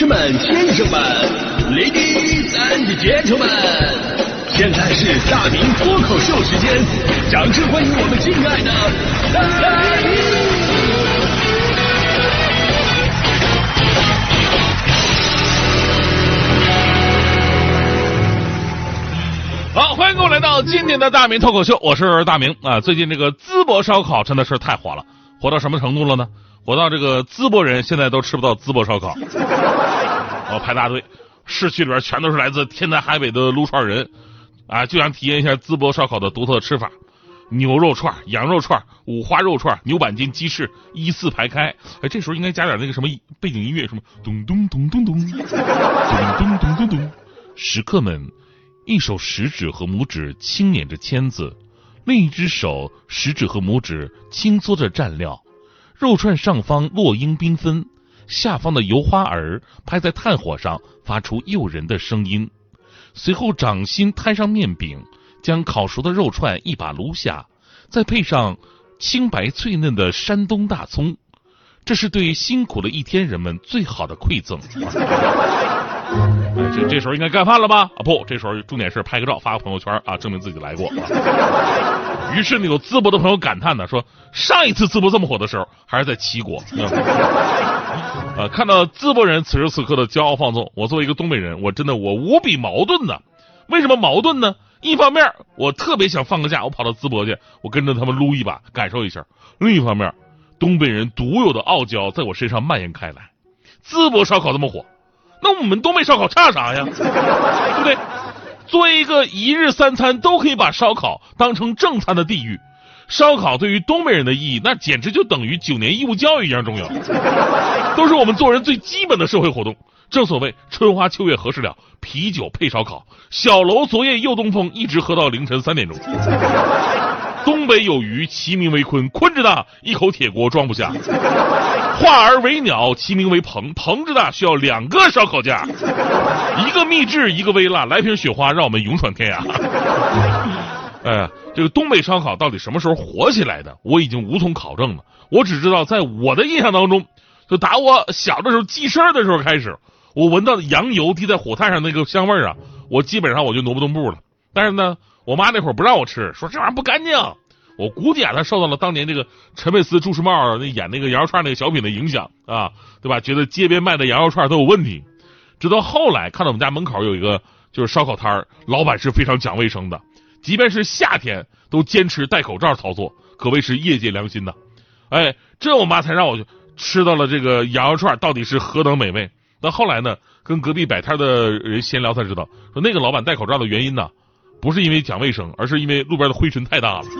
士们、先生们、ladies and gentlemen，现在是大明脱口秀时间，掌声欢迎我们敬爱的！好，欢迎各位来到今天的大明脱口秀，我是大明啊。最近这个淄博烧烤真的是太火了，火到什么程度了呢？火到这个淄博人现在都吃不到淄博烧烤，我排大队，市区里边全都是来自天南海北的撸串人啊，就想体验一下淄博烧烤的独特吃法。牛肉串、羊肉串、五花肉串、牛板筋、鸡翅依次排开。哎，这时候应该加点那个什么背景音乐，什么咚咚咚咚咚，咚咚咚咚咚。食客们。一手食指和拇指轻捻着签子，另一只手食指和拇指轻搓着蘸料。肉串上方落英缤纷，下方的油花儿拍在炭火上，发出诱人的声音。随后掌心摊上面饼，将烤熟的肉串一把撸下，再配上清白脆嫩的山东大葱，这是对辛苦了一天人们最好的馈赠。这这时候应该干饭了吧？啊不，这时候重点是拍个照发个朋友圈啊，证明自己来过。于是呢，有淄博的朋友感叹呢，说上一次淄博这么火的时候还是在齐国。呃，看到淄博人此时此刻的骄傲放纵，我作为一个东北人，我真的我无比矛盾呢。为什么矛盾呢？一方面我特别想放个假，我跑到淄博去，我跟着他们撸一把，感受一下；另一方面，东北人独有的傲娇在我身上蔓延开来。淄博烧烤这么火。那我们东北烧烤差啥呀？对不对？作为一个一日三餐都可以把烧烤当成正餐的地域，烧烤对于东北人的意义，那简直就等于九年义务教育一样重要，都是我们做人最基本的社会活动。正所谓春花秋月何时了，啤酒配烧烤，小楼昨夜又东风，一直喝到凌晨三点钟。东北有鱼，其名为鲲，鲲之大，一口铁锅装不下。化而为鸟，其名为鹏，鹏之大，需要两个烧烤架，一个秘制，一个微辣，来瓶雪花，让我们勇闯天涯。哎，这个东北烧烤到底什么时候火起来的？我已经无从考证了。我只知道，在我的印象当中，就打我小的时候记事儿的时候开始，我闻到羊油滴在火炭上那个香味儿啊，我基本上我就挪不动步了。但是呢，我妈那会儿不让我吃，说这玩意儿不干净。我估计啊，他受到了当年这个陈佩斯、朱时茂演那个羊肉串那个小品的影响啊，对吧？觉得街边卖的羊肉串都有问题。直到后来看到我们家门口有一个就是烧烤摊儿，老板是非常讲卫生的，即便是夏天都坚持戴口罩操作，可谓是业界良心的。哎，这我妈才让我吃到了这个羊肉串到底是何等美味。那后来呢，跟隔壁摆摊的人闲聊才知道，说那个老板戴口罩的原因呢。不是因为讲卫生，而是因为路边的灰尘太大了。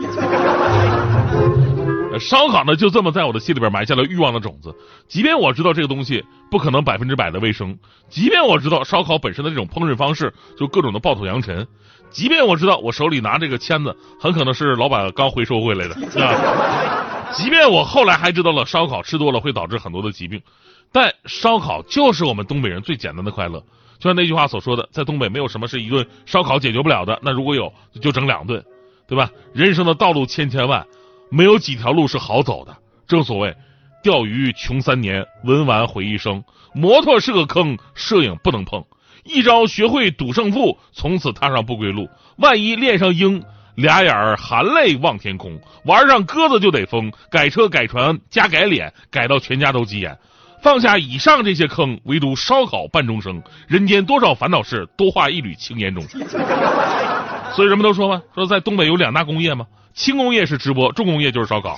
烧烤呢，就这么在我的心里边埋下了欲望的种子。即便我知道这个东西不可能百分之百的卫生，即便我知道烧烤本身的这种烹饪方式就各种的暴土扬尘，即便我知道我手里拿这个签子很可能是老板刚回收回来的，是吧？即便我后来还知道了烧烤吃多了会导致很多的疾病，但烧烤就是我们东北人最简单的快乐。就像那句话所说的，在东北没有什么是一顿烧烤解决不了的。那如果有，就整两顿，对吧？人生的道路千千万，没有几条路是好走的。正所谓，钓鱼穷三年，文玩毁一生。摩托是个坑，摄影不能碰。一朝学会赌胜负，从此踏上不归路。万一练上鹰，俩眼儿含泪望天空。玩上鸽子就得疯，改车改船加改脸，改到全家都急眼。放下以上这些坑，唯独烧烤伴终生。人间多少烦恼事，多化一缕青烟中。所以人们都说嘛，说在东北有两大工业嘛，轻工业是直播，重工业就是烧烤。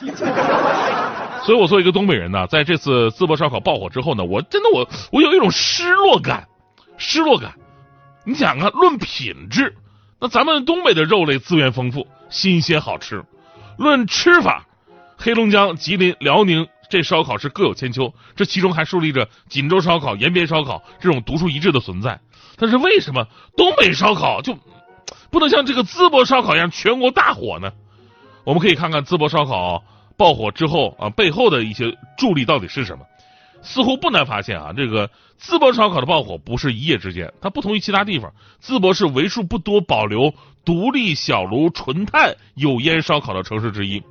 所以我作为一个东北人呢，在这次淄博烧烤爆火之后呢，我真的我我有一种失落感，失落感。你想啊，论品质，那咱们东北的肉类资源丰富，新鲜好吃；论吃法，黑龙江、吉林、辽宁。这烧烤是各有千秋，这其中还树立着锦州烧烤、延边烧烤这种独树一帜的存在。但是为什么东北烧烤就不能像这个淄博烧烤一样全国大火呢？我们可以看看淄博烧烤爆火之后啊背后的一些助力到底是什么？似乎不难发现啊，这个淄博烧烤的爆火不是一夜之间，它不同于其他地方，淄博是为数不多保留独立小炉纯炭有烟烧烤的城市之一。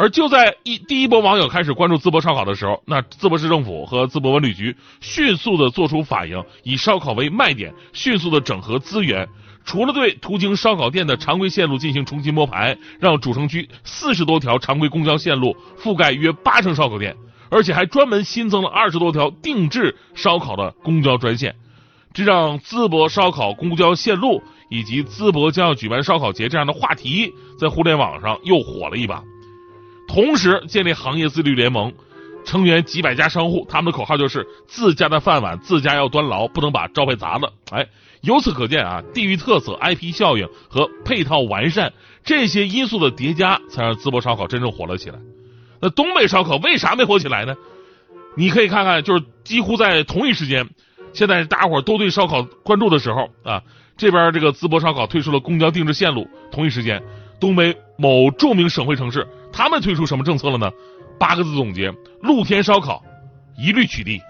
而就在一第一波网友开始关注淄博烧烤的时候，那淄博市政府和淄博文旅局迅速的做出反应，以烧烤为卖点，迅速的整合资源。除了对途经烧烤店的常规线路进行重新摸排，让主城区四十多条常规公交线路覆盖约八成烧烤店，而且还专门新增了二十多条定制烧烤的公交专线，这让淄博烧烤公交线路以及淄博将要举办烧烤节这样的话题在互联网上又火了一把。同时建立行业自律联盟，成员几百家商户，他们的口号就是自家的饭碗自家要端牢，不能把招牌砸了。哎，由此可见啊，地域特色、IP 效应和配套完善这些因素的叠加，才让淄博烧烤真正火了起来。那东北烧烤为啥没火起来呢？你可以看看，就是几乎在同一时间，现在大伙都对烧烤关注的时候啊，这边这个淄博烧烤推出了公交定制线路，同一时间，东北某著名省会城市。他们推出什么政策了呢？八个字总结：露天烧烤一律取缔。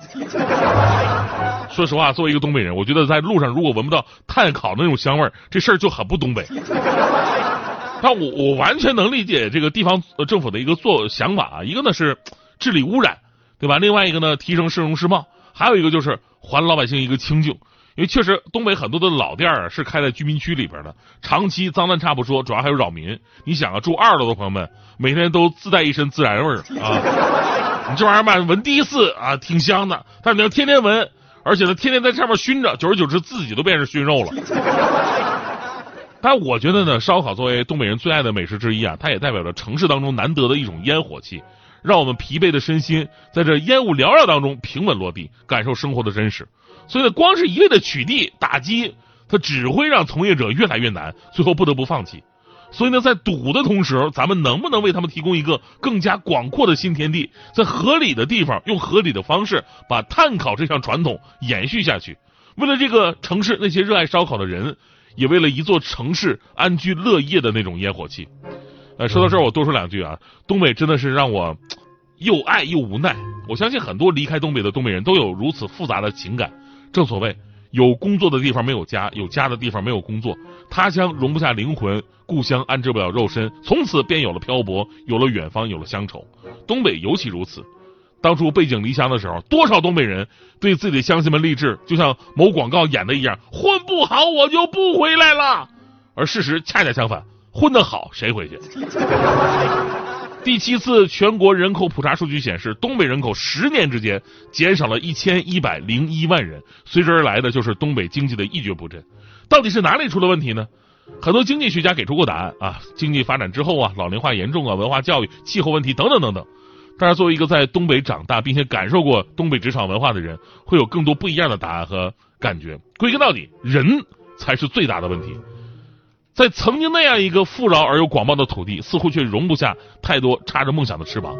说实话，作为一个东北人，我觉得在路上如果闻不到炭烤那种香味儿，这事儿就很不东北。但我我完全能理解这个地方政府的一个做想法啊，一个呢是治理污染，对吧？另外一个呢提升市容市貌，还有一个就是还老百姓一个清净。因为确实，东北很多的老店儿是开在居民区里边的，长期脏乱差不说，主要还有扰民。你想啊，住二楼的朋友们，每天都自带一身孜然味儿啊，你这玩意儿吧，闻第一次啊，挺香的，但是你要天天闻，而且呢，天天在上面熏着，久而久之，自己都变成熏肉了。但我觉得呢，烧烤作为东北人最爱的美食之一啊，它也代表着城市当中难得的一种烟火气，让我们疲惫的身心在这烟雾缭绕当中平稳落地，感受生活的真实。所以呢，光是一味的取缔打击，它只会让从业者越来越难，最后不得不放弃。所以呢，在堵的同时，咱们能不能为他们提供一个更加广阔的新天地，在合理的地方，用合理的方式把炭烤这项传统延续下去？为了这个城市那些热爱烧烤的人，也为了一座城市安居乐业的那种烟火气。呃，说到这儿，我多说两句啊，东北真的是让我 又爱又无奈。我相信很多离开东北的东北人都有如此复杂的情感。正所谓，有工作的地方没有家，有家的地方没有工作。他乡容不下灵魂，故乡安置不了肉身。从此便有了漂泊，有了远方，有了乡愁。东北尤其如此。当初背井离乡的时候，多少东北人对自己的乡亲们励志，就像某广告演的一样：“混不好，我就不回来了。”而事实恰恰相反，混得好，谁回去？第七次全国人口普查数据显示，东北人口十年之间减少了一千一百零一万人，随之而来的就是东北经济的一蹶不振。到底是哪里出了问题呢？很多经济学家给出过答案啊，经济发展之后啊，老龄化严重啊，文化教育、气候问题等等等等。但是作为一个在东北长大并且感受过东北职场文化的人，会有更多不一样的答案和感觉。归根到底，人才是最大的问题。在曾经那样一个富饶而又广袤的土地，似乎却容不下太多插着梦想的翅膀。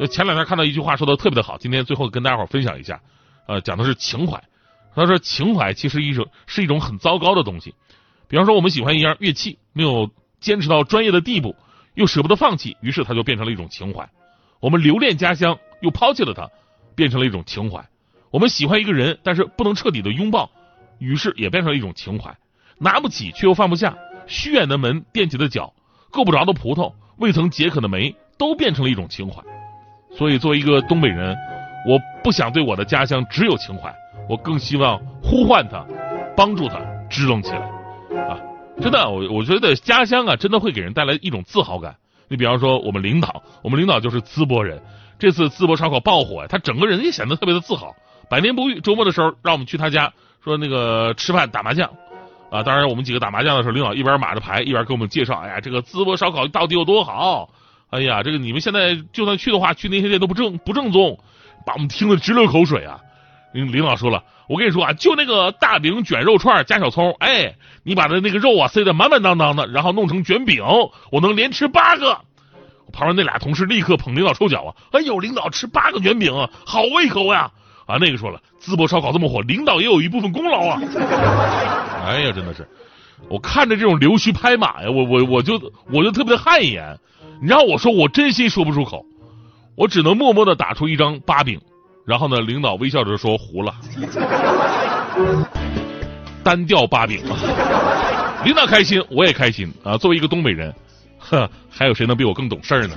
呃，前两天看到一句话说的特别的好，今天最后跟大家伙分享一下。呃，讲的是情怀。他说情怀其实一种是一种很糟糕的东西。比方说我们喜欢一样乐器，没有坚持到专业的地步，又舍不得放弃，于是它就变成了一种情怀。我们留恋家乡，又抛弃了它，变成了一种情怀。我们喜欢一个人，但是不能彻底的拥抱，于是也变成了一种情怀。拿不起却又放不下，虚掩的门，垫起的脚，够不着的葡萄，未曾解渴的梅，都变成了一种情怀。所以，作为一个东北人，我不想对我的家乡只有情怀，我更希望呼唤他，帮助他支棱起来。啊，真的，我我觉得家乡啊，真的会给人带来一种自豪感。你比方说，我们领导，我们领导就是淄博人，这次淄博烧烤爆火，他整个人也显得特别的自豪，百年不遇。周末的时候，让我们去他家，说那个吃饭打麻将。啊，当然，我们几个打麻将的时候，领导一边码着牌，一边给我们介绍。哎呀，这个淄博烧烤到底有多好？哎呀，这个你们现在就算去的话，去那些店都不正不正宗，把我们听得直流口水啊！领领导说了，我跟你说啊，就那个大饼卷肉串加小葱，哎，你把它那个肉啊塞得满满当当的，然后弄成卷饼，我能连吃八个。旁边那俩同事立刻捧领导臭脚啊！哎呦，领导吃八个卷饼，好胃口呀！啊，那个说了，淄博烧烤这么火，领导也有一部分功劳啊！哎呀，真的是，我看着这种溜须拍马呀，我我我就我就特别汗颜。你让我说，我真心说不出口，我只能默默的打出一张八饼，然后呢，领导微笑着说糊了，单调八饼。领导开心，我也开心啊！作为一个东北人，呵，还有谁能比我更懂事儿呢？